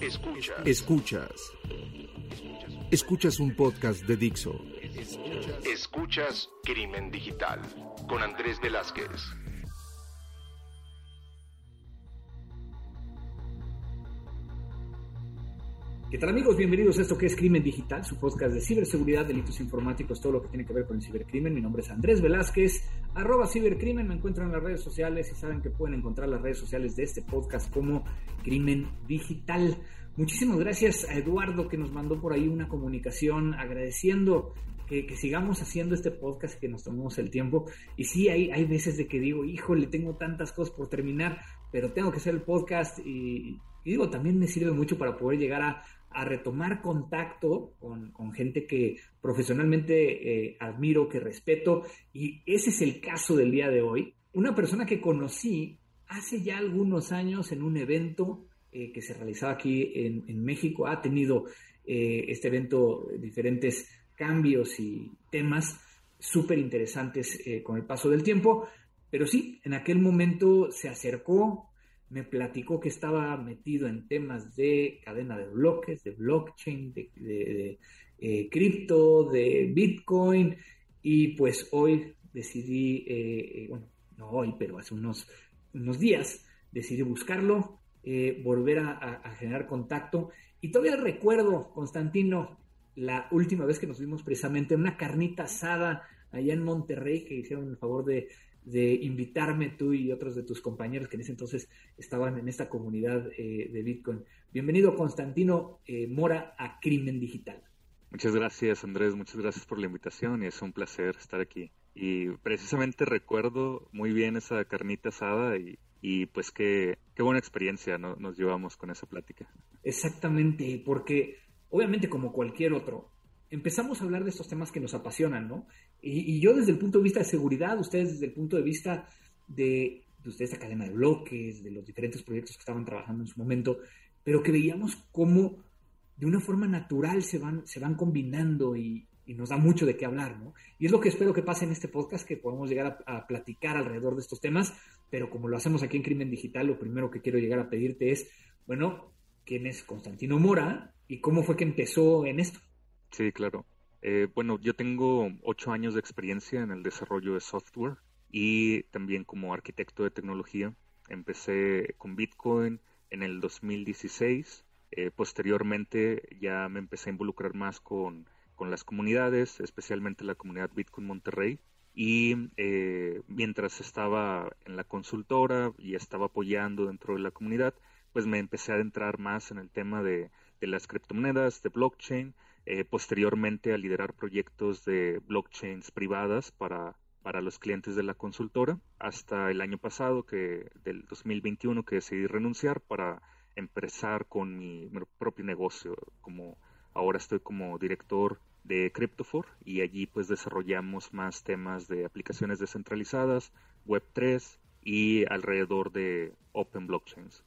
Escuchas. Escuchas. Escuchas un podcast de Dixo. Escuchas Crimen Digital con Andrés Velázquez. ¿Qué tal amigos? Bienvenidos a esto que es Crimen Digital, su podcast de ciberseguridad, delitos informáticos, todo lo que tiene que ver con el cibercrimen. Mi nombre es Andrés Velázquez, arroba cibercrimen, me encuentran en las redes sociales y saben que pueden encontrar las redes sociales de este podcast como Crimen Digital. Muchísimas gracias a Eduardo que nos mandó por ahí una comunicación agradeciendo que, sigamos haciendo este podcast que nos tomemos el tiempo. Y sí, hay, hay veces de que digo, híjole, tengo tantas cosas por terminar, pero tengo que hacer el podcast y, y digo, también me sirve mucho para poder llegar a, a retomar contacto con, gente que profesionalmente eh, admiro, que respeto, y ese es el caso del día de hoy. Una persona que conocí hace ya algunos años en un evento eh, que se realizaba aquí en, México, ha tenido eh, este evento diferentes cambios y temas súper interesantes con el paso del tiempo, pero sí, en aquel momento se acercó, me platicó que estaba metido en temas de cadena de bloques, de blockchain, de, eh, cripto, de Bitcoin, y pues hoy decidí, eh, bueno, no hoy, pero hace unos, unos días, decidí buscarlo, eh, volver a, generar contacto, y todavía recuerdo, Constantino, la última vez que nos vimos precisamente en una carnita asada allá en Monterrey, que hicieron el favor de de invitarme tú y otros de tus compañeros que en ese entonces estaban en esta comunidad eh, de Bitcoin. Bienvenido, Constantino eh, Mora, a Crimen Digital. Muchas gracias, Andrés. Muchas gracias por la invitación y es un placer estar aquí. Y precisamente recuerdo muy bien esa carnita asada y, pues qué, qué buena experiencia nos llevamos con esa plática. Exactamente, porque obviamente como cualquier otro, empezamos a hablar de estos temas que nos apasionan, ¿no? Y, yo desde el punto de vista de seguridad, ustedes desde el punto de vista de, de esta cadena de bloques, de los diferentes proyectos que estaban trabajando en su momento, pero que veíamos cómo de una forma natural se van, se van combinando y, nos da mucho de qué hablar, ¿no? Y es lo que espero que pase en este podcast, que podamos llegar a, a, platicar alrededor de estos temas, pero como lo hacemos aquí en Crimen Digital, lo primero que quiero llegar a pedirte es, bueno, ¿quién es Constantino Mora y cómo fue que empezó en esto? Sí, claro. Eh, bueno, yo tengo ocho años de experiencia en el desarrollo de software y también como arquitecto de tecnología. Empecé con Bitcoin en el 2016. Eh, posteriormente ya me empecé a involucrar más con, las comunidades, especialmente la comunidad Bitcoin Monterrey. Y eh, mientras estaba en la consultora y estaba apoyando dentro de la comunidad, pues me empecé a adentrar más en el tema de, de las criptomonedas, de blockchain eh, posteriormente a liderar proyectos de blockchains privadas para, para los clientes de la consultora, hasta el año pasado, que del 2021, que decidí renunciar para empezar con mi, propio negocio, como ahora estoy como director de Cryptofor y allí pues desarrollamos más temas de aplicaciones descentralizadas, Web3 y alrededor de Open Blockchains.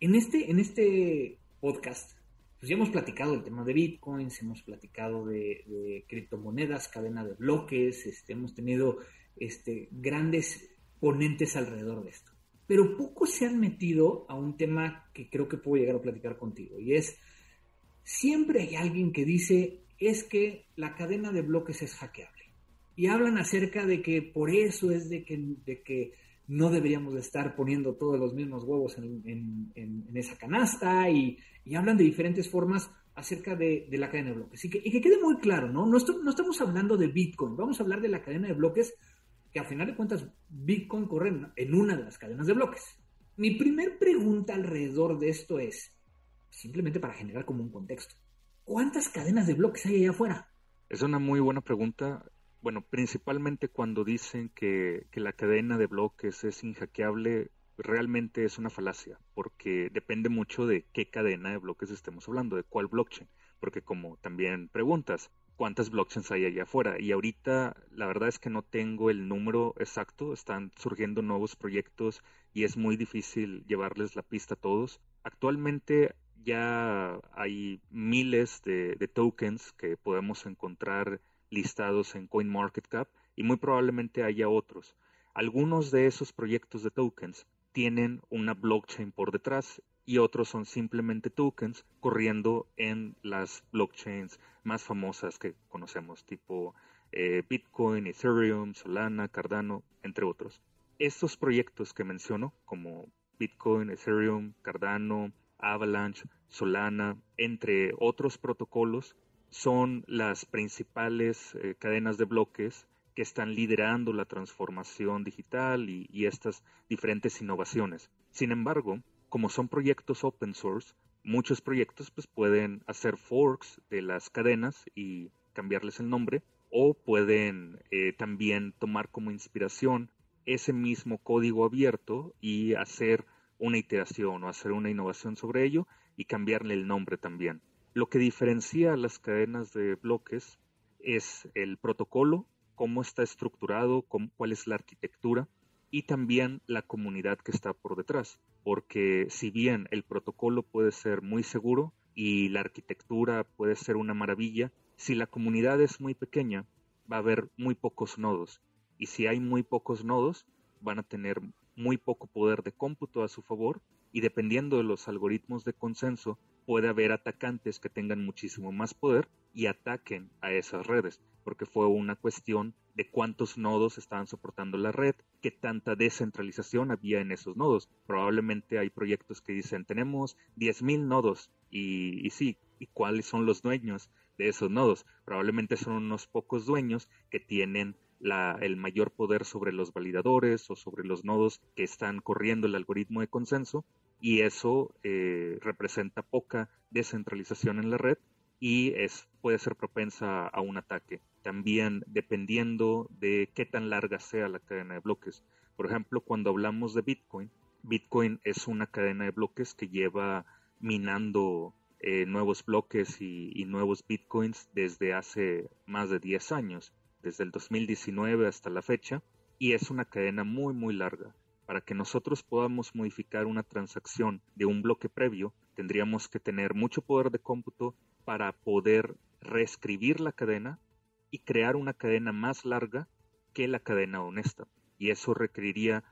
En este, en este podcast pues ya hemos platicado el tema de bitcoins, hemos platicado de, criptomonedas, cadena de bloques, este, hemos tenido este, grandes ponentes alrededor de esto. Pero pocos se han metido a un tema que creo que puedo llegar a platicar contigo, y es, siempre hay alguien que dice, es que la cadena de bloques es hackeable. Y hablan acerca de que por eso es de que no deberíamos de estar poniendo todos los mismos huevos en, esa canasta y, hablan de diferentes formas acerca de, la cadena de bloques. Y que, quede muy claro, ¿no? No, estamos hablando de Bitcoin, vamos a hablar de la cadena de bloques que a final de cuentas Bitcoin corre en una de las cadenas de bloques. Mi primer pregunta alrededor de esto es, simplemente para generar como un contexto, ¿cuántas cadenas de bloques hay allá afuera? Es una muy buena pregunta bueno, principalmente cuando dicen que, la cadena de bloques es inhackeable, realmente es una falacia, porque depende mucho de qué cadena de bloques estemos hablando, de cuál blockchain, porque como también preguntas, ¿cuántas blockchains hay allá afuera? Y ahorita la verdad es que no tengo el número exacto, están surgiendo nuevos proyectos y es muy difícil llevarles la pista a todos. Actualmente ya hay miles de tokens que podemos encontrar listados en CoinMarketCap y muy probablemente haya otros. Algunos de esos proyectos de tokens tienen una blockchain por detrás y otros son simplemente tokens corriendo en las blockchains más famosas que conocemos, tipo eh, Bitcoin, Ethereum, Solana, Cardano, entre otros. Estos proyectos que menciono, como Bitcoin, Ethereum, Cardano, Avalanche, Solana, entre otros protocolos, son las principales eh, cadenas de bloques que están liderando la transformación digital y, estas diferentes innovaciones. Sin embargo, como son proyectos open source, muchos proyectos pues, pueden hacer forks de las cadenas y cambiarles el nombre o pueden eh, también tomar como inspiración ese mismo código abierto y hacer una iteración o hacer una innovación sobre ello y cambiarle el nombre también. Lo que diferencia las cadenas de bloques es el protocolo cómo está estructurado, cuál es la arquitectura y también la comunidad que está por detrás. Porque si bien el protocolo puede ser muy seguro y la arquitectura puede ser una maravilla, si la comunidad es muy pequeña, va a haber muy pocos nodos. Y si hay muy pocos nodos, van a tener muy poco poder de cómputo a su favor y dependiendo de los algoritmos de consenso, puede haber atacantes que tengan muchísimo más poder y ataquen a esas redes porque fue una cuestión de cuántos nodos estaban soportando la red, qué tanta descentralización había en esos nodos. Probablemente hay proyectos que dicen tenemos 10.000 nodos y, sí, ¿y cuáles son los dueños de esos nodos? Probablemente son unos pocos dueños que tienen el mayor poder sobre los validadores o sobre los nodos que están corriendo el algoritmo de consenso y eso eh, representa poca descentralización en la red y es, puede ser propensa a un ataque. También dependiendo de qué tan larga sea la cadena de bloques. Por ejemplo, cuando hablamos de Bitcoin, Bitcoin es una cadena de bloques que lleva minando eh, nuevos bloques y, nuevos Bitcoins desde hace más de 10 años, desde el 2019 hasta la fecha, y es una cadena muy muy larga. Para que nosotros podamos modificar una transacción de un bloque previo, tendríamos que tener mucho poder de cómputo para poder reescribir la cadena y crear una cadena más larga que la cadena honesta. Y eso requeriría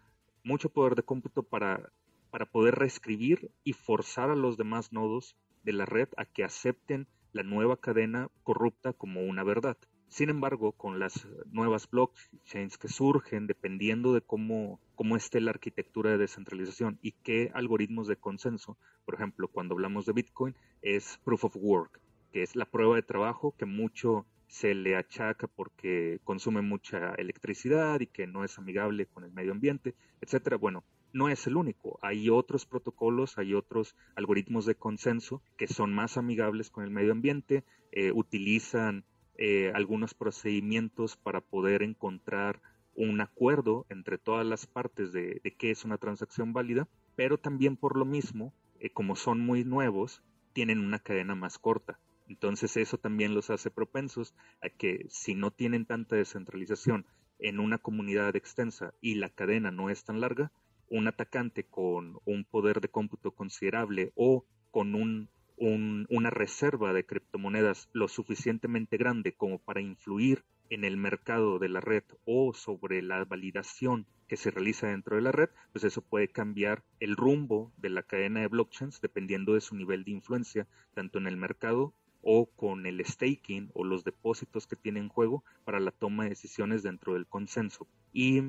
mucho poder de cómputo para, para poder reescribir y forzar a los demás nodos de la red a que acepten la nueva cadena corrupta como una verdad. Sin embargo, con las nuevas blockchains que surgen, dependiendo de cómo, cómo esté la arquitectura de descentralización y qué algoritmos de consenso, por ejemplo, cuando hablamos de Bitcoin, es proof of work, que es la prueba de trabajo que mucho se le achaca porque consume mucha electricidad y que no es amigable con el medio ambiente, etcétera. Bueno, no es el único. Hay otros protocolos, hay otros algoritmos de consenso que son más amigables con el medio ambiente, eh, utilizan eh, algunos procedimientos para poder encontrar un acuerdo entre todas las partes de, qué es una transacción válida, pero también por lo mismo, eh, como son muy nuevos, tienen una cadena más corta. Entonces eso también los hace propensos a que si no tienen tanta descentralización en una comunidad extensa y la cadena no es tan larga, un atacante con un poder de cómputo considerable o con un una reserva de criptomonedas lo suficientemente grande como para influir en el mercado de la red o sobre la validación que se realiza dentro de la red, pues eso puede cambiar el rumbo de la cadena de blockchains dependiendo de su nivel de influencia, tanto en el mercado o con el staking o los depósitos que tiene en juego para la toma de decisiones dentro del consenso. Y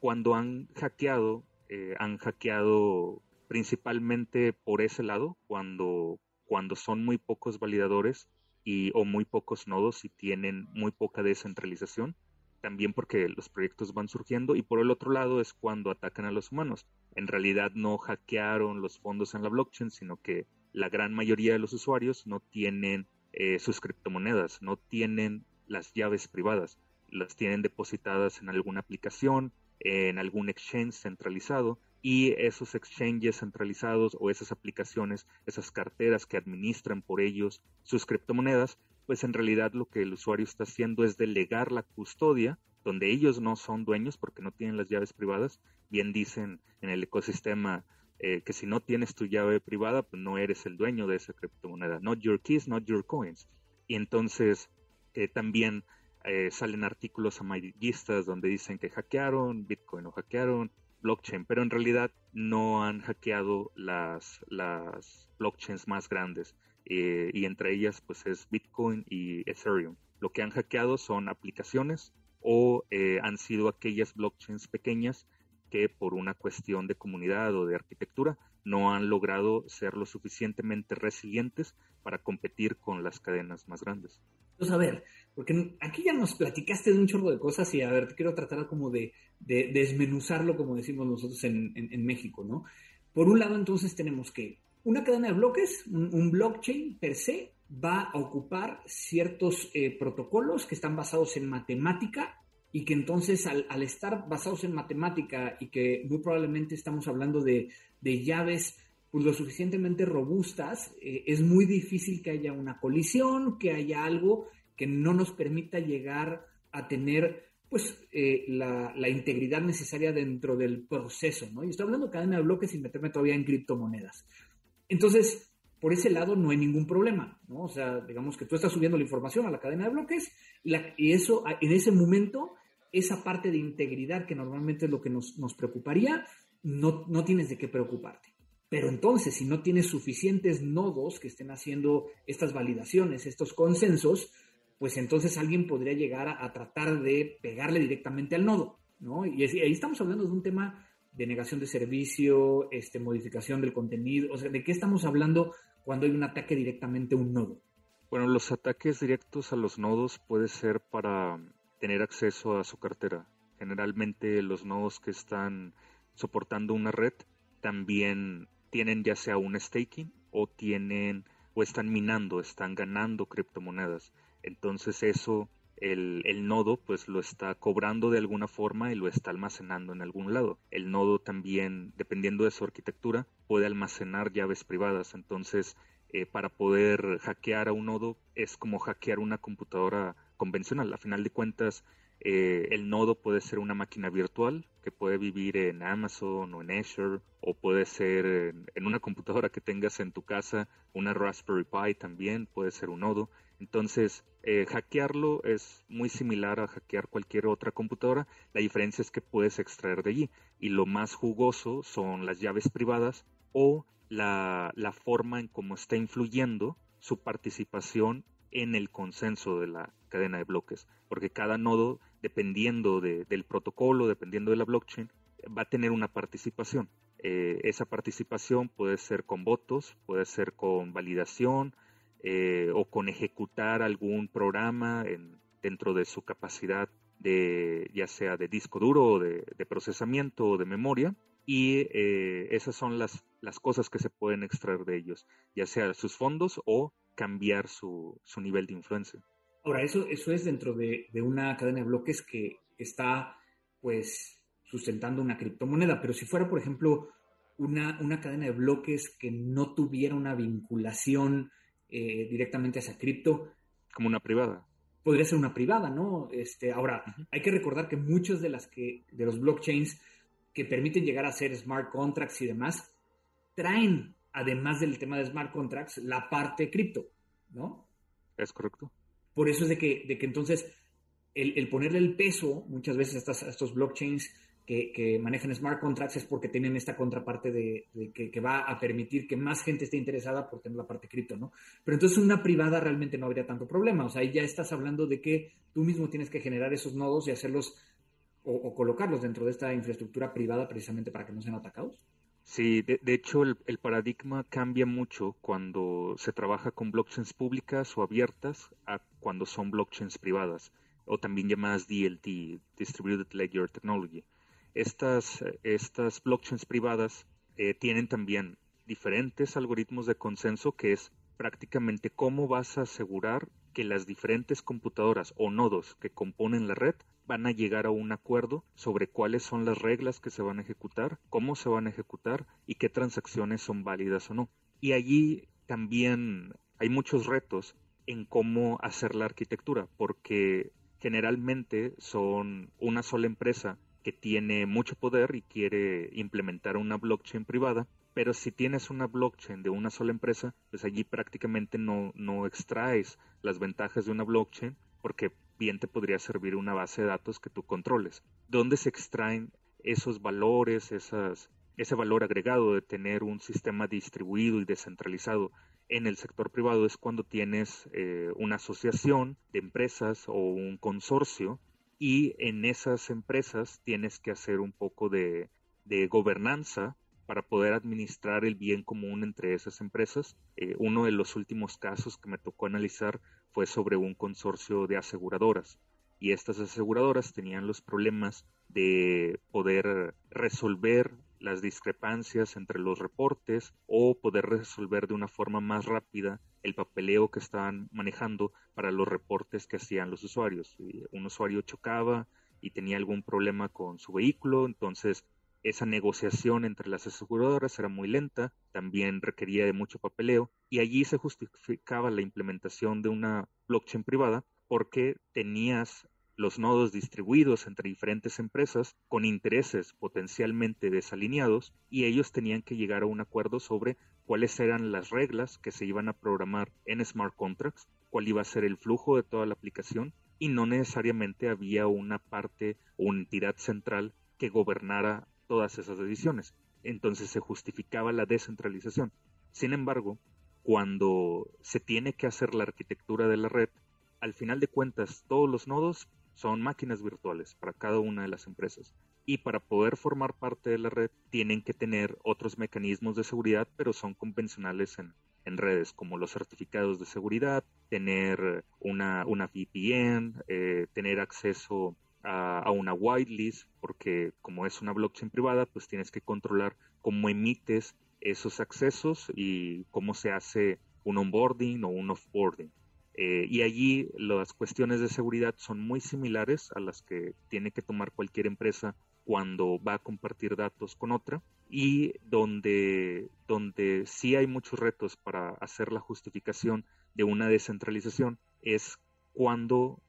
cuando han hackeado, eh, han hackeado principalmente por ese lado, cuando cuando son muy pocos validadores y, o muy pocos nodos y tienen muy poca descentralización, también porque los proyectos van surgiendo y por el otro lado es cuando atacan a los humanos. En realidad no hackearon los fondos en la blockchain, sino que la gran mayoría de los usuarios no tienen eh, sus criptomonedas, no tienen las llaves privadas, las tienen depositadas en alguna aplicación, en algún exchange centralizado y esos exchanges centralizados o esas aplicaciones, esas carteras que administran por ellos sus criptomonedas, pues en realidad lo que el usuario está haciendo es delegar la custodia, donde ellos no son dueños porque no tienen las llaves privadas. Bien dicen en el ecosistema eh, que si no tienes tu llave privada, pues no eres el dueño de esa criptomoneda. Not your keys, not your coins. Y entonces eh, también eh, salen artículos amarillistas donde dicen que hackearon, Bitcoin o hackearon, blockchain, pero en realidad no han hackeado las, blockchains más grandes eh, y entre ellas pues es Bitcoin y Ethereum. Lo que han hackeado son aplicaciones o eh, han sido aquellas blockchains pequeñas que por una cuestión de comunidad o de arquitectura no han logrado ser lo suficientemente resilientes para competir con las cadenas más grandes. Entonces, a ver, porque aquí ya nos platicaste de un chorro de cosas y a ver, te quiero tratar como de, desmenuzarlo, como decimos nosotros en, México, ¿no? Por un lado, entonces tenemos que una cadena de bloques, un, blockchain per se, va a ocupar ciertos eh, protocolos que están basados en matemática y que entonces al, estar basados en matemática y que muy probablemente estamos hablando de, llaves pues lo suficientemente robustas, eh, es muy difícil que haya una colisión, que haya algo que no nos permita llegar a tener pues eh, la, integridad necesaria dentro del proceso, ¿no? Y estoy hablando de cadena de bloques sin meterme todavía en criptomonedas. Entonces, por ese lado no hay ningún problema, ¿no? O sea, digamos que tú estás subiendo la información a la cadena de bloques y eso en ese momento esa parte de integridad que normalmente es lo que nos, preocuparía, no, no tienes de qué preocuparte. Pero entonces, si no tienes suficientes nodos que estén haciendo estas validaciones, estos consensos, pues entonces alguien podría llegar a, tratar de pegarle directamente al nodo, ¿no? Y, ahí estamos hablando de un tema de negación de servicio, este, modificación del contenido, o sea, ¿de qué estamos hablando cuando hay un ataque directamente a un nodo? Bueno, los ataques directos a los nodos puede ser para tener acceso a su cartera. Generalmente los nodos que están soportando una red también tienen ya sea un staking o tienen o están minando, están ganando criptomonedas. Entonces eso el, el, nodo pues lo está cobrando de alguna forma y lo está almacenando en algún lado. El nodo también, dependiendo de su arquitectura, puede almacenar llaves privadas. Entonces, eh, para poder hackear a un nodo es como hackear una computadora convencional. A final de cuentas, eh, el nodo puede ser una máquina virtual que puede vivir en Amazon o en Azure o puede ser en, una computadora que tengas en tu casa, una Raspberry Pi también puede ser un nodo. Entonces, eh, hackearlo es muy similar a hackear cualquier otra computadora. La diferencia es que puedes extraer de allí. Y lo más jugoso son las llaves privadas o la, la forma en cómo está influyendo su participación en el consenso de la cadena de bloques, porque cada nodo, dependiendo del protocolo, dependiendo de la blockchain, va a tener una participación. Eh, esa participación puede ser con votos, puede ser con validación eh, o con ejecutar algún programa dentro de su capacidad de ya sea de disco duro de, procesamiento o de memoria y eh, esas son las, cosas que se pueden extraer de ellos, ya sea sus fondos o cambiar su nivel de influencia. Ahora, eso, eso es dentro de, de, una cadena de bloques que está, pues, sustentando una criptomoneda, pero si fuera, por ejemplo, una, una cadena de bloques que no tuviera una vinculación eh, directamente a esa cripto. Como una privada. Podría ser una privada, ¿no? Este, ahora, hay que recordar que muchos de las que, de los blockchains que permiten llegar a ser smart contracts y demás, traen además del tema de smart contracts, la parte cripto, ¿no? Es correcto. Por eso es de que, de que entonces el, ponerle el peso muchas veces a, estos blockchains que, manejan smart contracts es porque tienen esta contraparte de, que, va a permitir que más gente esté interesada por tener la parte cripto, ¿no? Pero entonces una privada realmente no habría tanto problema. O sea, ahí ya estás hablando de que tú mismo tienes que generar esos nodos y hacerlos o colocarlos dentro de esta infraestructura privada precisamente para que no sean atacados. Sí, de, hecho el, paradigma cambia mucho cuando se trabaja con blockchains públicas o abiertas a cuando son blockchains privadas o también llamadas DLT, Distributed Ledger Technology. Estas, estas blockchains privadas eh, tienen también diferentes algoritmos de consenso que es prácticamente cómo vas a asegurar que las diferentes computadoras o nodos que componen la red van a llegar a un acuerdo sobre cuáles son las reglas que se van a ejecutar, cómo se van a ejecutar y qué transacciones son válidas o no. Y allí también hay muchos retos en cómo hacer la arquitectura, porque generalmente son una sola empresa que tiene mucho poder y quiere implementar una blockchain privada, pero si tienes una blockchain de una sola empresa, pues allí prácticamente no, no extraes las ventajas de una blockchain porque bien te podría servir una base de datos que tú controles. ¿Dónde se extraen esos valores, esas, ese valor agregado de tener un sistema distribuido y descentralizado en el sector privado es cuando tienes eh, una asociación de empresas o un consorcio y en esas empresas tienes que hacer un poco de, de gobernanza para poder administrar el bien común entre esas empresas. Eh, uno de los últimos casos que me tocó analizar fue sobre un consorcio de aseguradoras y estas aseguradoras tenían los problemas de poder resolver las discrepancias entre los reportes o poder resolver de una forma más rápida el papeleo que estaban manejando para los reportes que hacían los usuarios. Un usuario chocaba y tenía algún problema con su vehículo, entonces esa negociación entre las aseguradoras era muy lenta, también requería de mucho papeleo y allí se justificaba la implementación de una blockchain privada porque tenías los nodos distribuidos entre diferentes empresas con intereses potencialmente desalineados y ellos tenían que llegar a un acuerdo sobre cuáles eran las reglas que se iban a programar en smart contracts, cuál iba a ser el flujo de toda la aplicación y no necesariamente había una parte o una entidad central que gobernara todas esas decisiones. Entonces se justificaba la descentralización. Sin embargo, cuando se tiene que hacer la arquitectura de la red, al final de cuentas todos los nodos son máquinas virtuales para cada una de las empresas. Y para poder formar parte de la red tienen que tener otros mecanismos de seguridad, pero son convencionales en, redes, como los certificados de seguridad, tener una, una VPN, eh, tener acceso a, una whitelist, porque como es una blockchain privada, pues tienes que controlar cómo emites esos accesos y cómo se hace un onboarding o un offboarding. Eh, y allí las cuestiones de seguridad son muy similares a las que tiene que tomar cualquier empresa cuando va a compartir datos con otra y donde, donde sí hay muchos retos para hacer la justificación de una descentralización es cuando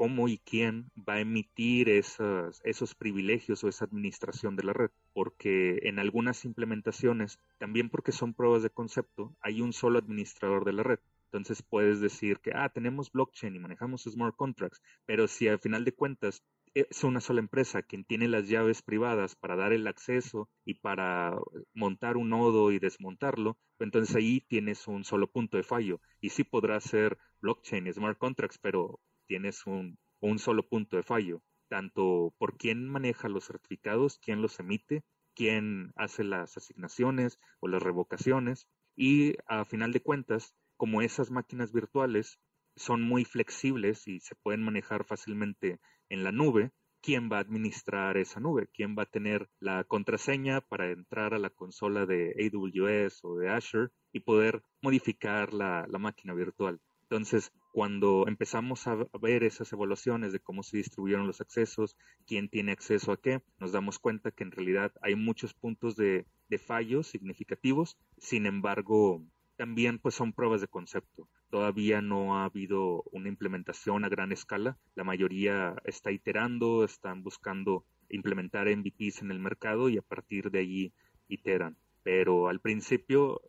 cómo y quién va a emitir esos privilegios o esa administración de la red. Porque en algunas implementaciones, también porque son pruebas de concepto, hay un solo administrador de la red. Entonces puedes decir que, ah, tenemos blockchain y manejamos smart contracts, pero si al final de cuentas es una sola empresa quien tiene las llaves privadas para dar el acceso y para montar un nodo y desmontarlo, pues entonces ahí tienes un solo punto de fallo. Y sí podrá ser blockchain y smart contracts, pero tienes un, solo punto de fallo, tanto por quién maneja los certificados, quién los emite, quién hace las asignaciones o las revocaciones. Y a final de cuentas, como esas máquinas virtuales son muy flexibles y se pueden manejar fácilmente en la nube, ¿quién va a administrar esa nube? ¿Quién va a tener la contraseña para entrar a la consola de AWS o de Azure y poder modificar la máquina virtual? Entonces, cuando empezamos a ver esas evaluaciones de cómo se distribuyeron los accesos, quién tiene acceso a qué, nos damos cuenta que en realidad hay muchos puntos de, fallos significativos, sin embargo, también pues son pruebas de concepto. Todavía no ha habido una implementación a gran escala. La mayoría está iterando, están buscando implementar MVPs en el mercado y a partir de allí iteran. Pero al principio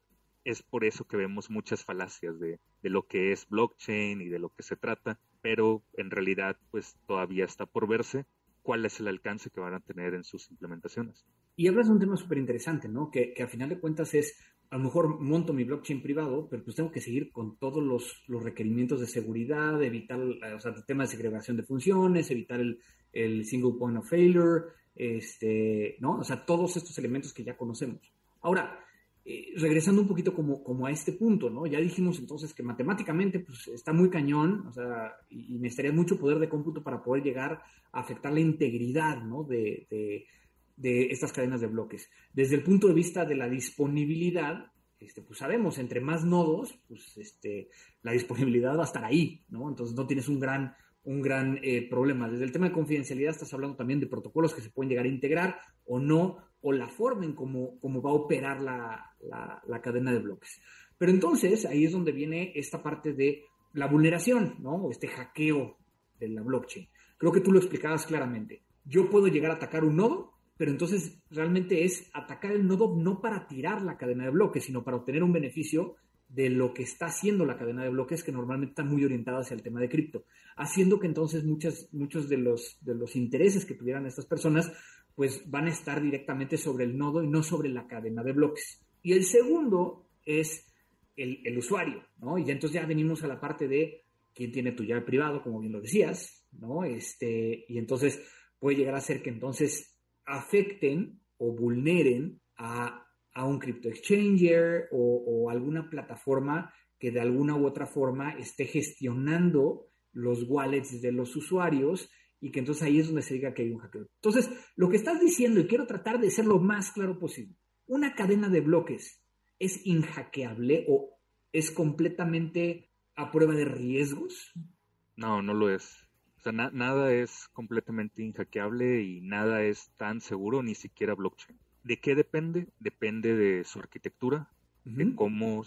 es por eso que vemos muchas falacias de, lo que es blockchain y de lo que se trata, pero en realidad pues todavía está por verse cuál es el alcance que van a tener en sus implementaciones. Y hablas de un tema súper interesante, ¿no? Que, que a final de cuentas es, a lo mejor monto mi blockchain privado, pero pues tengo que seguir con todos los, requerimientos de seguridad, evitar, o sea, el tema de segregación de funciones, evitar el, el single point of failure, este, ¿no? O sea, todos estos elementos que ya conocemos. Ahora, eh, regresando un poquito como, como a este punto, ¿no? Ya dijimos entonces que matemáticamente pues, está muy cañón, o sea, y, necesitaría mucho poder de cómputo para poder llegar a afectar la integridad, ¿no? De, de, estas cadenas de bloques. Desde el punto de vista de la disponibilidad, este, pues sabemos, entre más nodos, pues este, la disponibilidad va a estar ahí, ¿no? Entonces no tienes un gran, un gran eh, problema. Desde el tema de confidencialidad estás hablando también de protocolos que se pueden llegar a integrar o no, o la forma en cómo, cómo va a operar la, la, cadena de bloques. Pero entonces ahí es donde viene esta parte de la vulneración, ¿no? Este hackeo de la blockchain. Creo que tú lo explicabas claramente. Yo puedo llegar a atacar un nodo, pero entonces realmente es atacar el nodo no para tirar la cadena de bloques, sino para obtener un beneficio de lo que está haciendo la cadena de bloques que normalmente está muy orientada hacia el tema de cripto, haciendo que entonces muchas, muchos de los, de los intereses que tuvieran estas personas pues van a estar directamente sobre el nodo y no sobre la cadena de bloques. Y el segundo es el, usuario, ¿no? Y entonces ya venimos a la parte de quién tiene tu llave privado, como bien lo decías, ¿no? Este, y entonces puede llegar a ser que entonces afecten o vulneren a, un crypto exchanger o, o, alguna plataforma que de alguna u otra forma esté gestionando los wallets de los usuarios y que entonces ahí es donde se diga que hay un hackeo. Entonces, lo que estás diciendo, y quiero tratar de ser lo más claro posible, una cadena de bloques es inhackeable o es completamente a prueba de riesgos? No, no lo es. O sea, nada es completamente inhackeable y nada es tan seguro, ni siquiera blockchain. ¿De qué depende? Depende de su arquitectura, de cómo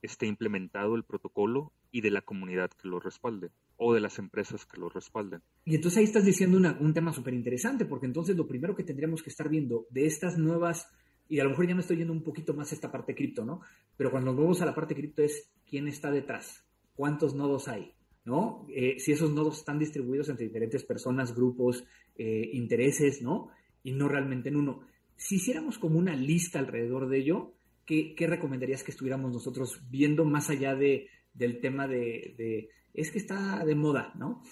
esté implementado el protocolo y de la comunidad que lo respalde o de las empresas que lo respalden. Y entonces ahí estás diciendo un tema súper interesante, porque entonces lo primero que tendríamos que estar viendo de estas nuevas y a lo mejor ya me estoy yendo un poquito más a esta parte cripto, ¿no? Pero cuando nos vamos a la parte cripto es quién está detrás, cuántos nodos hay, ¿no? Eh, si esos nodos están distribuidos entre diferentes personas, grupos, eh, intereses, ¿no? Y no realmente en uno. Si hiciéramos como una lista alrededor de ello, ¿qué, recomendarías que estuviéramos nosotros viendo más allá de, del tema de, de, es que está de moda, ¿no?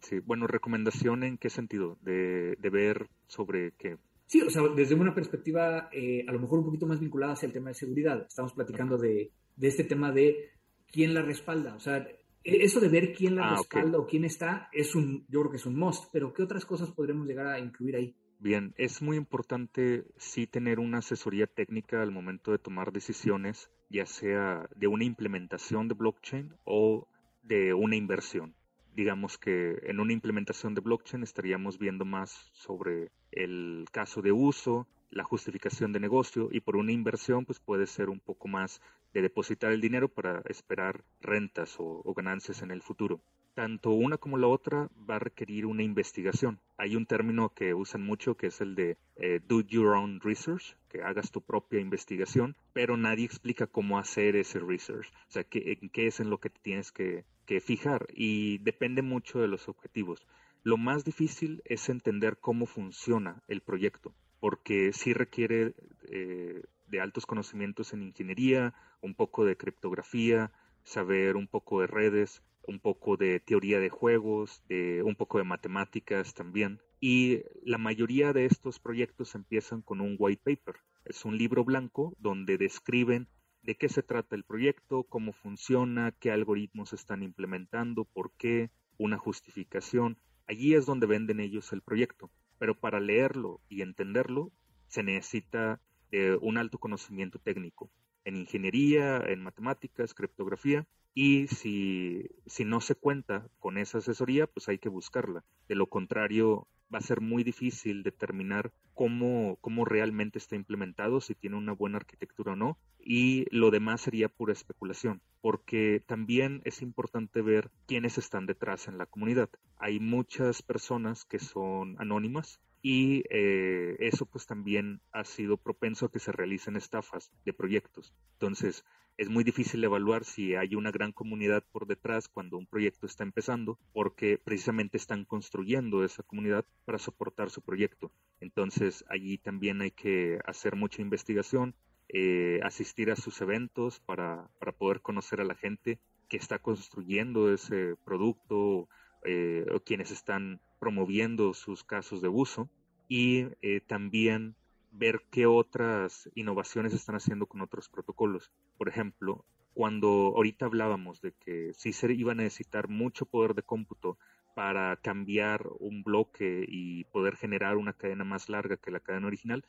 Sí, bueno, recomendación en qué sentido? De, de ver sobre qué Sí, o sea, desde una perspectiva eh, a lo mejor un poquito más vinculada hacia el tema de seguridad. Estamos platicando de, este tema de quién la respalda. O sea, e, eso de ver quién la ah, respalda o quién está, es un, yo creo que es un must, pero ¿qué otras cosas podremos llegar a incluir ahí? Bien, es muy importante sí tener una asesoría técnica al momento de tomar decisiones, ya sea de una implementación de blockchain o de una inversión digamos que en una implementación de blockchain estaríamos viendo más sobre el caso de uso, la justificación de negocio y por una inversión pues puede ser un poco más de depositar el dinero para esperar rentas o, ganancias en el futuro. Tanto una como la otra va a requerir una investigación. Hay un término que usan mucho que es el de eh, do your own research, que hagas tu propia investigación, pero nadie explica cómo hacer ese research, o sea, qué, en qué es en lo que tienes que, fijar y depende mucho de los objetivos. Lo más difícil es entender cómo funciona el proyecto, porque sí requiere eh, de altos conocimientos en ingeniería, un poco de criptografía, saber un poco de redes, un poco de teoría de juegos, un poco de matemáticas también. Y la mayoría de estos proyectos empiezan con un white paper. Es un libro blanco donde describen de qué se trata el proyecto, cómo funciona, qué algoritmos están implementando, por qué, una justificación. Allí es donde venden ellos el proyecto. Pero para leerlo y entenderlo se necesita de un alto conocimiento técnico en ingeniería, en matemáticas, criptografía y si, si no se cuenta con esa asesoría, pues hay que buscarla. De lo contrario, va a ser muy difícil determinar cómo, cómo realmente está implementado, si tiene una buena arquitectura o no, y lo demás sería pura especulación, porque también es importante ver quiénes están detrás en la comunidad. Hay muchas personas que son anónimas, y eh, eso pues también ha sido propenso a que se realicen estafas de proyectos. Entonces, es muy difícil evaluar si hay una gran comunidad por detrás cuando un proyecto está empezando, porque precisamente están construyendo esa comunidad para soportar su proyecto. Entonces, allí también hay que hacer mucha investigación, eh, asistir a sus eventos para, para poder conocer a la gente que está construyendo ese producto eh, o quienes están promoviendo sus casos de uso y eh, también ver qué otras innovaciones están haciendo con otros protocolos. Por ejemplo, cuando ahorita hablábamos de que se iba a necesitar mucho poder de cómputo para cambiar un bloque y poder generar una cadena más larga que la cadena original,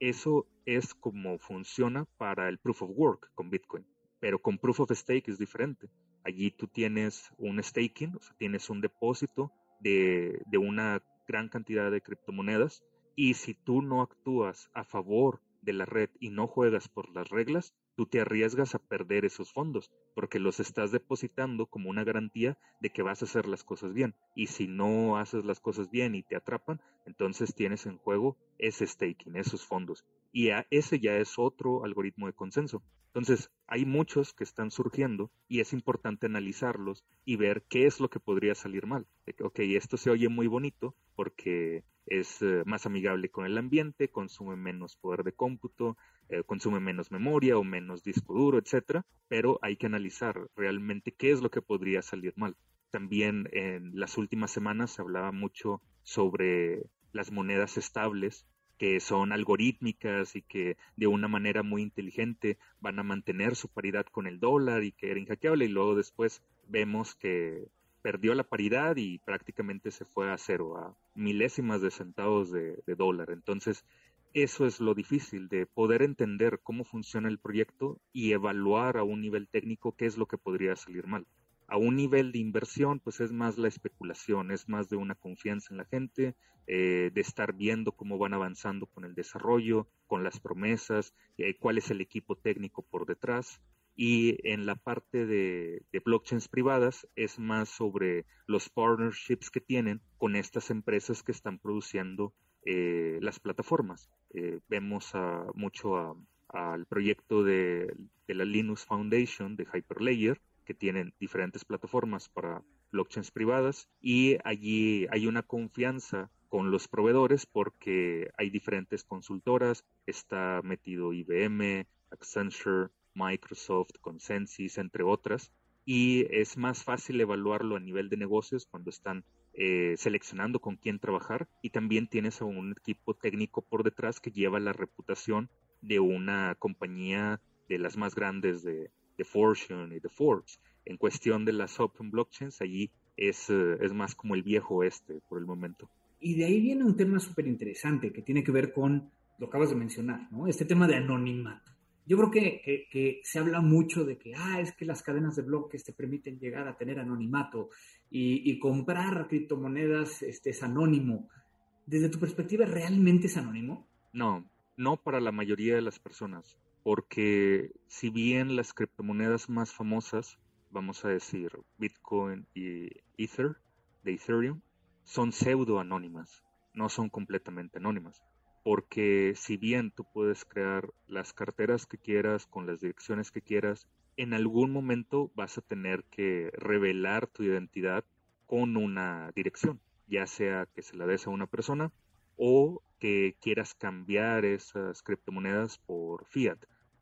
eso es como funciona para el proof of work con Bitcoin. Pero con proof of stake es diferente. Allí tú tienes un staking, o sea, tienes un depósito de, una gran cantidad de criptomonedas y si tú no actúas a favor de la red y no juegas por las reglas, tú te arriesgas a perder esos fondos porque los estás depositando como una garantía de que vas a hacer las cosas bien. Y si no haces las cosas bien y te atrapan, entonces tienes en juego ese staking, esos fondos. Y ese ya es otro algoritmo de consenso. Entonces, hay muchos que están surgiendo y es importante analizarlos y ver qué es lo que podría salir mal. Ok, esto se oye muy bonito porque es eh, más amigable con el ambiente, consume menos poder de cómputo, eh, consume menos memoria o menos disco duro, etcétera, pero hay que analizar realmente qué es lo que podría salir mal. También en las últimas semanas se hablaba mucho sobre las monedas estables que son algorítmicas y que de una manera muy inteligente van a mantener su paridad con el dólar y que era inhackeable y luego después vemos que perdió la paridad y prácticamente se fue a cero, a milésimas de centavos de, de dólar. Entonces, eso es lo difícil de poder entender cómo funciona el proyecto y evaluar a un nivel técnico qué es lo que podría salir mal a un nivel de inversión, pues es más la especulación, es más de una confianza en la gente, eh, de estar viendo cómo van avanzando con el desarrollo, con las promesas, eh, cuál es el equipo técnico por detrás. Y en la parte de, blockchains privadas es más sobre los partnerships que tienen con estas empresas que están produciendo eh, las plataformas. vemos mucho al proyecto de, de la Linux Foundation de Hyperlayer, que tienen diferentes plataformas para blockchains privadas y allí hay una confianza con los proveedores porque hay diferentes consultoras, está metido IBM, Accenture, Microsoft, Consensus, entre otras, y es más fácil evaluarlo a nivel de negocios cuando están eh, seleccionando con quién trabajar y también tienes a un equipo técnico por detrás que lleva la reputación de una compañía de las más grandes de, de Fortune y de Forbes. En cuestión de las open blockchains, allí es, eh, es más como el viejo este por el momento. Y de ahí viene un tema súper interesante que tiene que ver con, lo acabas de mencionar, ¿no? Este tema de anonimato. Yo creo que, que, se habla mucho de que, ah, es que las cadenas de bloques te permiten llegar a tener anonimato y, y comprar criptomonedas este, es anónimo. Desde tu perspectiva, ¿realmente es anónimo? No, no para la mayoría de las personas porque si bien las criptomonedas más famosas, vamos a decir Bitcoin y Ether, de Ethereum, son pseudo anónimas, no son completamente anónimas. Porque si bien tú puedes crear las carteras que quieras con las direcciones que quieras, en algún momento vas a tener que revelar tu identidad con una dirección, ya sea que se la des a una persona o que quieras cambiar esas criptomonedas por fiat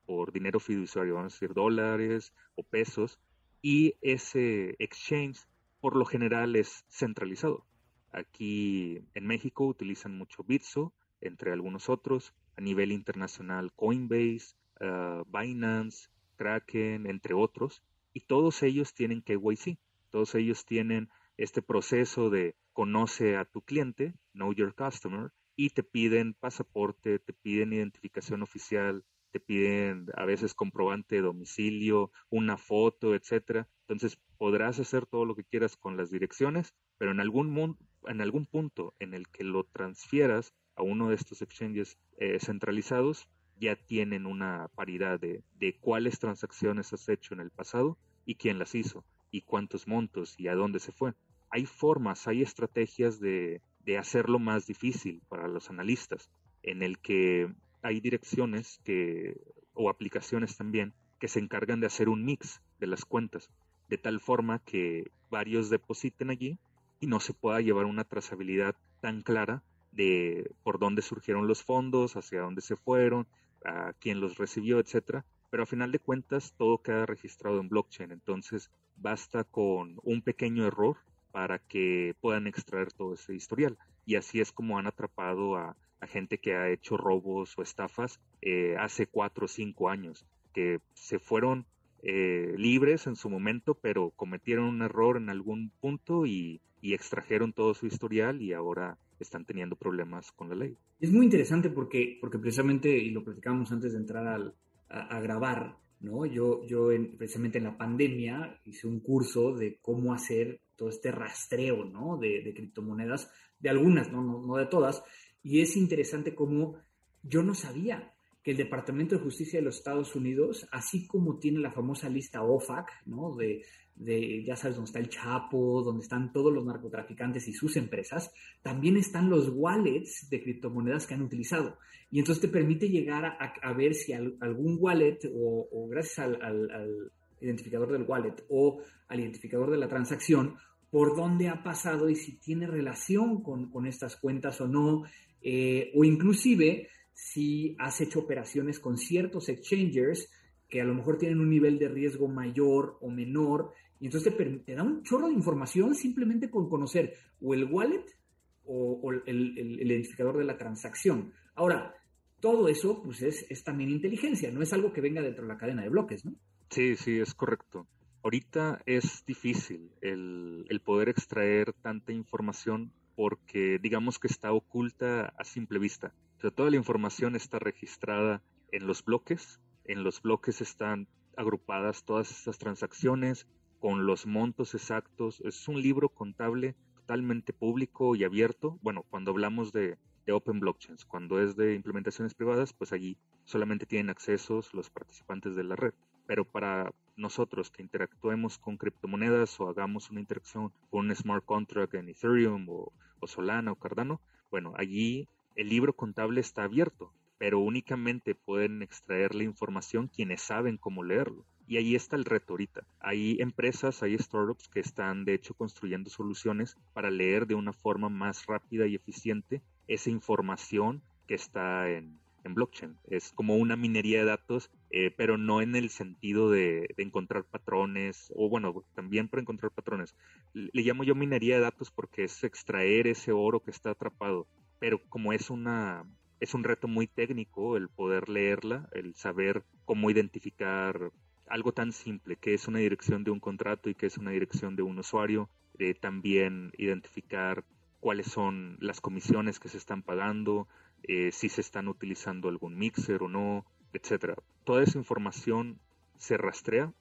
por dinero fiduciario, vamos a decir dólares o pesos, y ese exchange por lo general es centralizado. Aquí en México utilizan mucho Bitso, entre algunos otros, a nivel internacional Coinbase, uh, Binance, Kraken, entre otros, y todos ellos tienen KYC, todos ellos tienen este proceso de conoce a tu cliente, know your customer, y te piden pasaporte, te piden identificación oficial, te piden a veces comprobante de domicilio, una foto, etcétera. Entonces podrás hacer todo lo que quieras con las direcciones, pero en algún, en algún punto en el que lo transfieras a uno de estos exchanges eh, centralizados, ya tienen una paridad de, de cuáles transacciones has hecho en el pasado y quién las hizo y cuántos montos y a dónde se fue. Hay formas, hay estrategias de, de hacerlo más difícil para los analistas, en el que hay direcciones que, o aplicaciones también que se encargan de hacer un mix de las cuentas, de tal forma que varios depositen allí y no se pueda llevar una trazabilidad tan clara de por dónde surgieron los fondos, hacia dónde se fueron, a quién los recibió, etcétera. Pero a final de cuentas todo queda registrado en blockchain, entonces basta con un pequeño error para que puedan extraer todo ese historial. Y así es como han atrapado a gente que ha hecho robos o estafas eh, hace cuatro o cinco años, que se fueron eh, libres en su momento, pero cometieron un error en algún punto y, extrajeron todo su historial y ahora están teniendo problemas con la ley. Es muy interesante porque, porque precisamente, y lo platicábamos antes de entrar a, grabar, ¿no? Yo, yo precisamente en la pandemia hice un curso de cómo hacer todo este rastreo, ¿no? De, de criptomonedas, de algunas, ¿no? No, no de todas, y es interesante cómo yo no sabía que el Departamento de Justicia de los Estados Unidos, así como tiene la famosa lista OFAC, ¿no? De, de, ya sabes, donde está el Chapo, donde están todos los narcotraficantes y sus empresas, también están los wallets de criptomonedas que han utilizado. Y entonces te permite llegar a, ver si algún wallet o, gracias al, identificador del wallet o al identificador de la transacción, por dónde ha pasado y si tiene relación con, con estas cuentas o no, eh, o inclusive si has hecho operaciones con ciertos exchangers que a lo mejor tienen un nivel de riesgo mayor o menor, y entonces te, da un chorro de información simplemente con conocer o el wallet o, el, identificador de la transacción. Ahora, todo eso pues es, es, también inteligencia, no es algo que venga dentro de la cadena de bloques, ¿no? Sí, sí, es correcto. Ahorita es difícil el, el poder extraer tanta información porque digamos que está oculta a simple vista toda la información está registrada en los bloques. En los bloques están agrupadas todas estas transacciones con los montos exactos. Es un libro contable totalmente público y abierto. Bueno, cuando hablamos de, Open Blockchains, cuando es de implementaciones privadas, pues allí solamente tienen accesos los participantes de la red. Pero para nosotros que interactuemos con criptomonedas o hagamos una interacción con un smart contract en Ethereum o Solana o Cardano, bueno, allí el libro contable está abierto, pero únicamente pueden extraer la información quienes saben cómo leerlo. Y ahí está el reto ahorita. Hay empresas, hay startups que están de hecho construyendo soluciones para leer de una forma más rápida y eficiente esa información que está en, blockchain. Es como una minería de datos, eh, pero no en el sentido de, encontrar patrones, o bueno, también para encontrar patrones. Le llamo yo minería de datos porque es extraer ese oro que está atrapado pero como es una es un reto muy técnico el poder leerla, el saber cómo identificar algo tan simple que es una dirección de un contrato y que es una dirección de un usuario, también identificar cuáles son las comisiones que se están pagando, eh, si se están utilizando algún mixer o no, etcétera. Toda esa información se rastrea,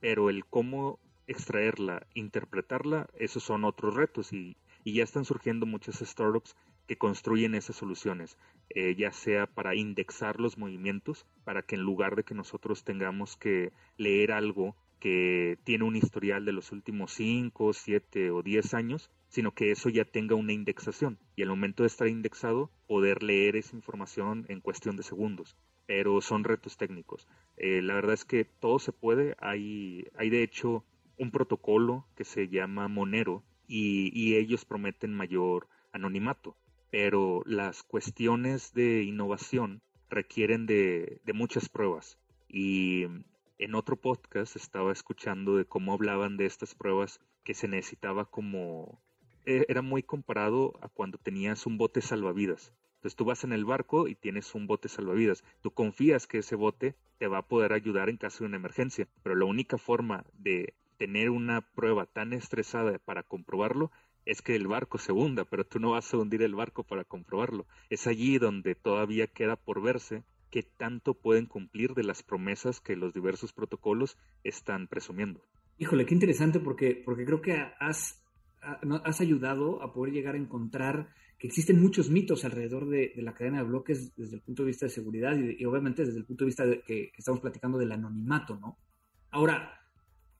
pero el cómo extraerla, interpretarla, esos son otros retos y, y ya están surgiendo muchas startups que construyen esas soluciones, eh, ya sea para indexar los movimientos, para que en lugar de que nosotros tengamos que leer algo que tiene un historial de los últimos 5, 7 o 10 años, sino que eso ya tenga una indexación y al momento de estar indexado poder leer esa información en cuestión de segundos. Pero son retos técnicos. Eh, la verdad es que todo se puede. Hay, hay de hecho un protocolo que se llama Monero y, y ellos prometen mayor anonimato pero las cuestiones de innovación requieren de, muchas pruebas. Y en otro podcast estaba escuchando de cómo hablaban de estas pruebas que se necesitaba como... E, era muy comparado a cuando tenías un bote salvavidas. Entonces tú vas en el barco y tienes un bote salvavidas. Tú confías que ese bote te va a poder ayudar en caso de una emergencia, pero la única forma de tener una prueba tan estresada para comprobarlo es que el barco se hunda, pero tú no vas a hundir el barco para comprobarlo. Es allí donde todavía queda por verse qué tanto pueden cumplir de las promesas que los diversos protocolos están presumiendo. Híjole, qué interesante porque, porque creo que has, has ayudado a poder llegar a encontrar que existen muchos mitos alrededor de, la cadena de bloques desde el punto de vista de seguridad y, obviamente desde el punto de vista de que, estamos platicando del anonimato, ¿no? Ahora,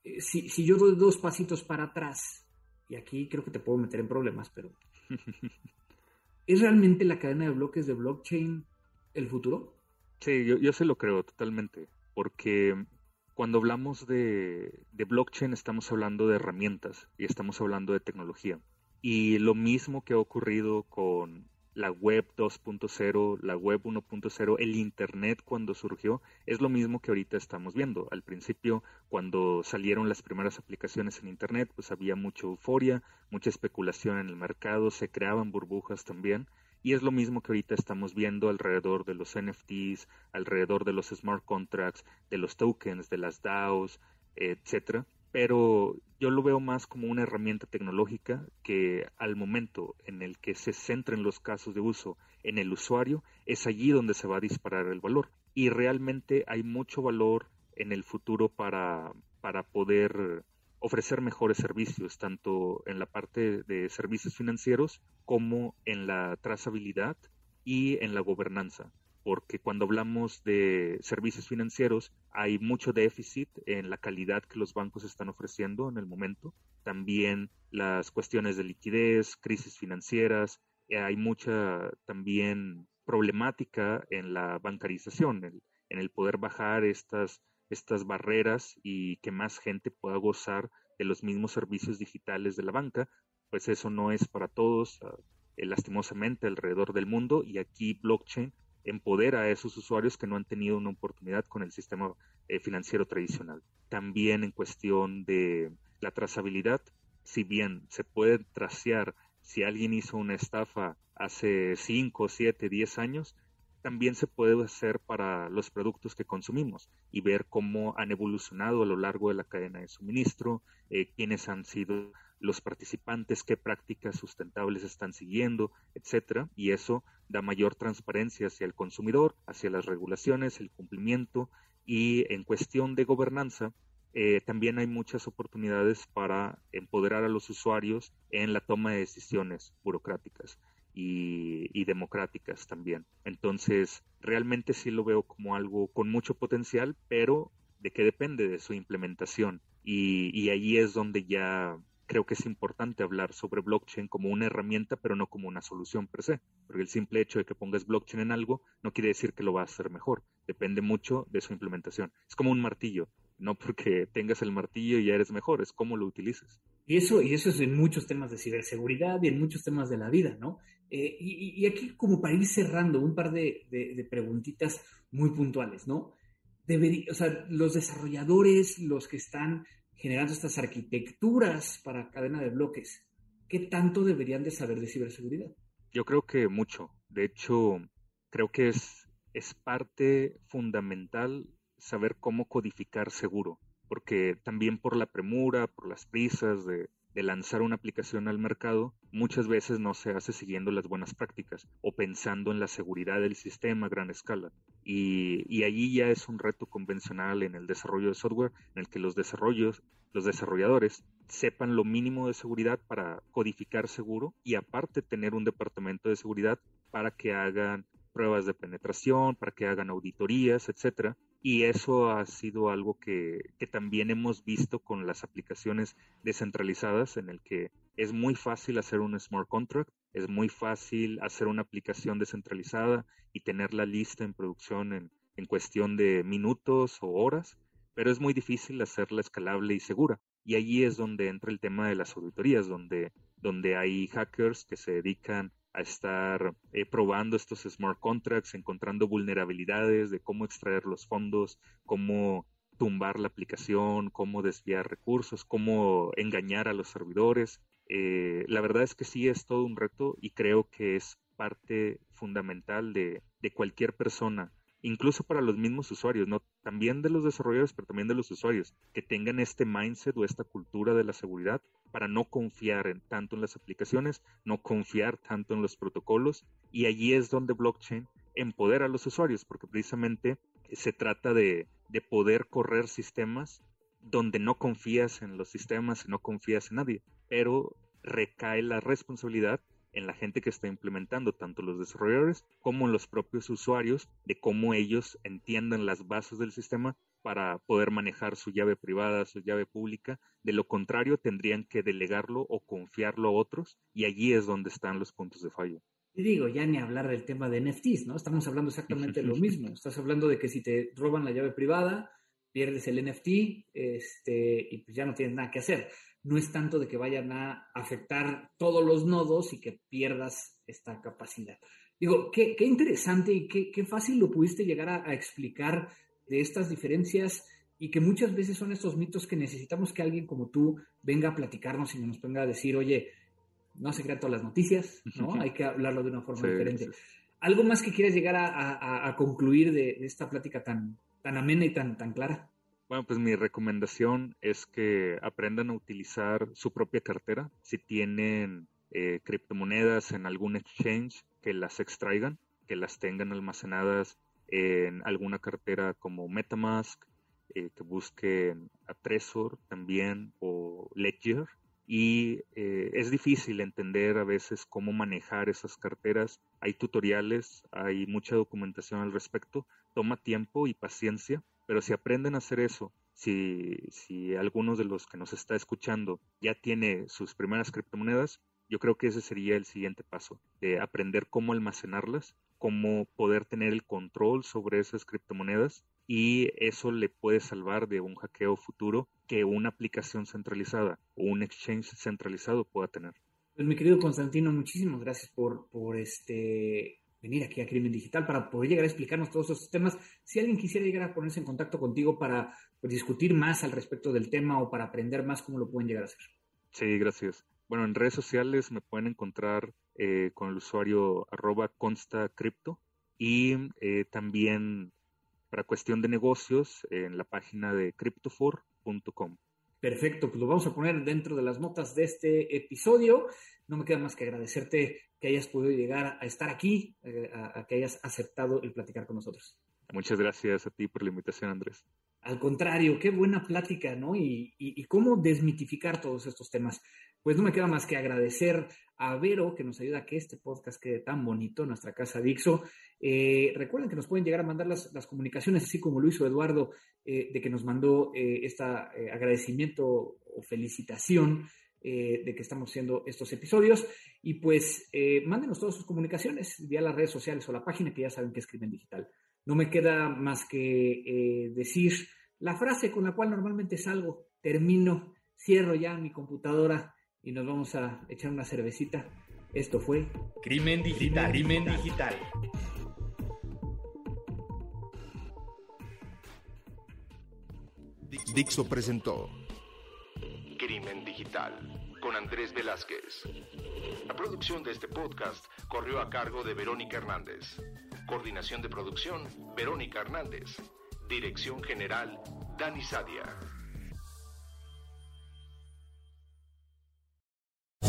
eh, si, si yo doy dos pasitos para atrás y aquí creo que te puedo meter en problemas, pero ¿es realmente la cadena de bloques de blockchain el futuro? Sí, yo, yo se lo creo totalmente, porque cuando hablamos de, blockchain estamos hablando de herramientas y estamos hablando de tecnología. Y lo mismo que ha ocurrido con la web 2.0, la web 1.0, el Internet cuando surgió, es lo mismo que ahorita estamos viendo. Al principio, cuando salieron las primeras aplicaciones en Internet, pues había mucha euforia, mucha especulación en el mercado, se creaban burbujas también. Y es lo mismo que ahorita estamos viendo alrededor de los NFTs, alrededor de los smart contracts, de los tokens, de las DAOs, etcétera pero yo lo veo más como una herramienta tecnológica que al momento en el que se centren los casos de uso en el usuario, es allí donde se va a disparar el valor. Y realmente hay mucho valor en el futuro para, para poder ofrecer mejores servicios, tanto en la parte de servicios financieros como en la trazabilidad y en la gobernanza. porque cuando hablamos de servicios financieros hay mucho déficit en la calidad que los bancos están ofreciendo en el momento. También las cuestiones de liquidez, crisis financieras, eh, hay mucha también problemática en la bancarización, en, el poder bajar estas, estas barreras y que más gente pueda gozar de los mismos servicios digitales de la banca, pues eso no es para todos, ah, eh, lastimosamente, alrededor del mundo, y aquí blockchain empodera a esos usuarios que no han tenido una oportunidad con el sistema eh, financiero tradicional. También en cuestión de la trazabilidad, si bien se puede tracear si alguien hizo una estafa hace 5, 7, 10 años, también se puede hacer para los productos que consumimos y ver cómo han evolucionado a lo largo de la cadena de suministro, eh, quiénes han sido los participantes, qué prácticas sustentables están siguiendo, etcétera, y eso da mayor transparencia hacia el consumidor, hacia las regulaciones, el cumplimiento. Y en cuestión de gobernanza, eh, también hay muchas oportunidades para empoderar a los usuarios en la toma de decisiones burocráticas y, democráticas también. Entonces, realmente sí lo veo como algo con mucho potencial, pero de qué depende de su implementación. Y, y ahí es donde ya creo que es importante hablar sobre blockchain como una herramienta, pero no como una solución per se, porque el simple hecho de que pongas blockchain en algo no quiere decir que lo va a hacer mejor, depende mucho de su implementación. Es como un martillo, no porque tengas el martillo y ya eres mejor, es cómo lo utilices. Y eso, y eso es en muchos temas de ciberseguridad y en muchos temas de la vida, ¿no? Eh, y, aquí como para ir cerrando un par de, preguntitas muy puntuales, ¿no? o sea, los desarrolladores, los que están generando estas arquitecturas para cadena de bloques, ¿qué tanto deberían de saber de ciberseguridad? Yo creo que mucho. De hecho, creo que es, es parte fundamental saber cómo codificar seguro, porque también por la premura, por las prisas de, lanzar una aplicación al mercado, muchas veces no se hace siguiendo las buenas prácticas o pensando en la seguridad del sistema a gran escala. Y, allí ya es un reto convencional en el desarrollo de software en el que los desarrollos, los desarrolladores sepan lo mínimo de seguridad para codificar seguro y aparte tener un departamento de seguridad para que hagan pruebas de penetración, para que hagan auditorías, etcétera, y eso ha sido algo que, también hemos visto con las aplicaciones descentralizadas, en el que es muy fácil hacer un smart contract, es muy fácil hacer una aplicación descentralizada y tenerla lista en producción en, en cuestión de minutos o horas, pero es muy difícil hacerla escalable y segura. Y allí es donde entra el tema de las auditorías, donde, donde hay hackers que se dedican a estar eh, probando estos smart contracts, encontrando vulnerabilidades de cómo extraer los fondos, cómo tumbar la aplicación, cómo desviar recursos, cómo engañar a los servidores. Eh, la verdad es que sí es todo un reto y creo que es parte fundamental de, de cualquier persona incluso para los mismos usuarios, no también de los desarrolladores, pero también de los usuarios, que tengan este mindset o esta cultura de la seguridad para no confiar tanto en las aplicaciones, no confiar tanto en los protocolos, y allí es donde blockchain empodera a los usuarios, porque precisamente se trata de, de poder correr sistemas donde no confías en los sistemas y no confías en nadie, pero recae la responsabilidad en la gente que está implementando, tanto los desarrolladores como los propios usuarios, de cómo ellos entiendan las bases del sistema para poder manejar su llave privada, su llave pública. De lo contrario, tendrían que delegarlo o confiarlo a otros y allí es donde están los puntos de fallo. Y digo, ya ni hablar del tema de NFTs, ¿no? Estamos hablando exactamente de lo mismo. Estás hablando de que si te roban la llave privada, pierdes el NFT este, y pues ya no tienes nada que hacer no es tanto de que vayan a afectar todos los nodos y que pierdas esta capacidad. Digo, qué, interesante y qué, fácil lo pudiste llegar a, explicar de estas diferencias y que muchas veces son estos mitos que necesitamos que alguien como tú venga a platicarnos y nos venga a decir, oye, no se crean todas las noticias, ¿no? Hay que hablarlo de una forma diferente. ¿Algo más que quieras llegar a, concluir de, esta plática tan, tan amena y tan, tan clara? Bueno, pues mi recomendación es que aprendan a utilizar su propia cartera. Si tienen eh, criptomonedas en algún exchange, que las extraigan, que las tengan almacenadas en alguna cartera como Metamask, eh, que busquen a Trezor también o Ledger y eh, es difícil entender a veces cómo manejar esas carteras. Hay tutoriales, hay mucha documentación al respecto, toma tiempo y paciencia, pero si aprenden a hacer eso, si, si algunos de los que nos está escuchando ya tiene sus primeras criptomonedas, yo creo que ese sería el siguiente paso, de aprender cómo almacenarlas, cómo poder tener el control sobre esas criptomonedas y eso le puede salvar de un hackeo futuro que una aplicación centralizada o un exchange centralizado pueda tener. Pues mi querido Constantino, muchísimas gracias por, por este venir aquí a Crimen Digital para poder llegar a explicarnos todos esos temas. Si alguien quisiera llegar a ponerse en contacto contigo para pues, discutir más al respecto del tema o para aprender más, ¿cómo lo pueden llegar a hacer? Sí, gracias. Bueno, en redes sociales me pueden encontrar eh, con el usuario arroba constacripto y eh, también para cuestión de negocios en la página de cryptofor.com. Perfecto, pues lo vamos a poner dentro de las notas de este episodio. No me queda más que agradecerte que hayas podido llegar a estar aquí, eh, a, que hayas aceptado el platicar con nosotros. Muchas gracias a ti por la invitación, Andrés. Al contrario, qué buena plática, ¿no? Y, y, cómo desmitificar todos estos temas. Pues no me queda más que agradecer a Vero que nos ayuda a que este podcast quede tan bonito, nuestra casa Dixo. Eh, recuerden que nos pueden llegar a mandar las, comunicaciones, así como lo hizo Eduardo, eh, de que nos mandó este agradecimiento o felicitación de que estamos haciendo estos episodios. Y pues mándenos todas sus comunicaciones vía las redes sociales o la página que ya saben que es Crimen Digital no me queda más que eh, decir la frase con la cual normalmente salgo, termino, cierro ya mi computadora y nos vamos a echar una cervecita. Esto fue Crimen Digital. Crimen Digital. Dixo presentó Crimen Digital con Andrés Velázquez. La producción de este podcast corrió a cargo de Verónica Hernández. Coordinación de producción, Verónica Hernández. Dirección General, Dani Sadia.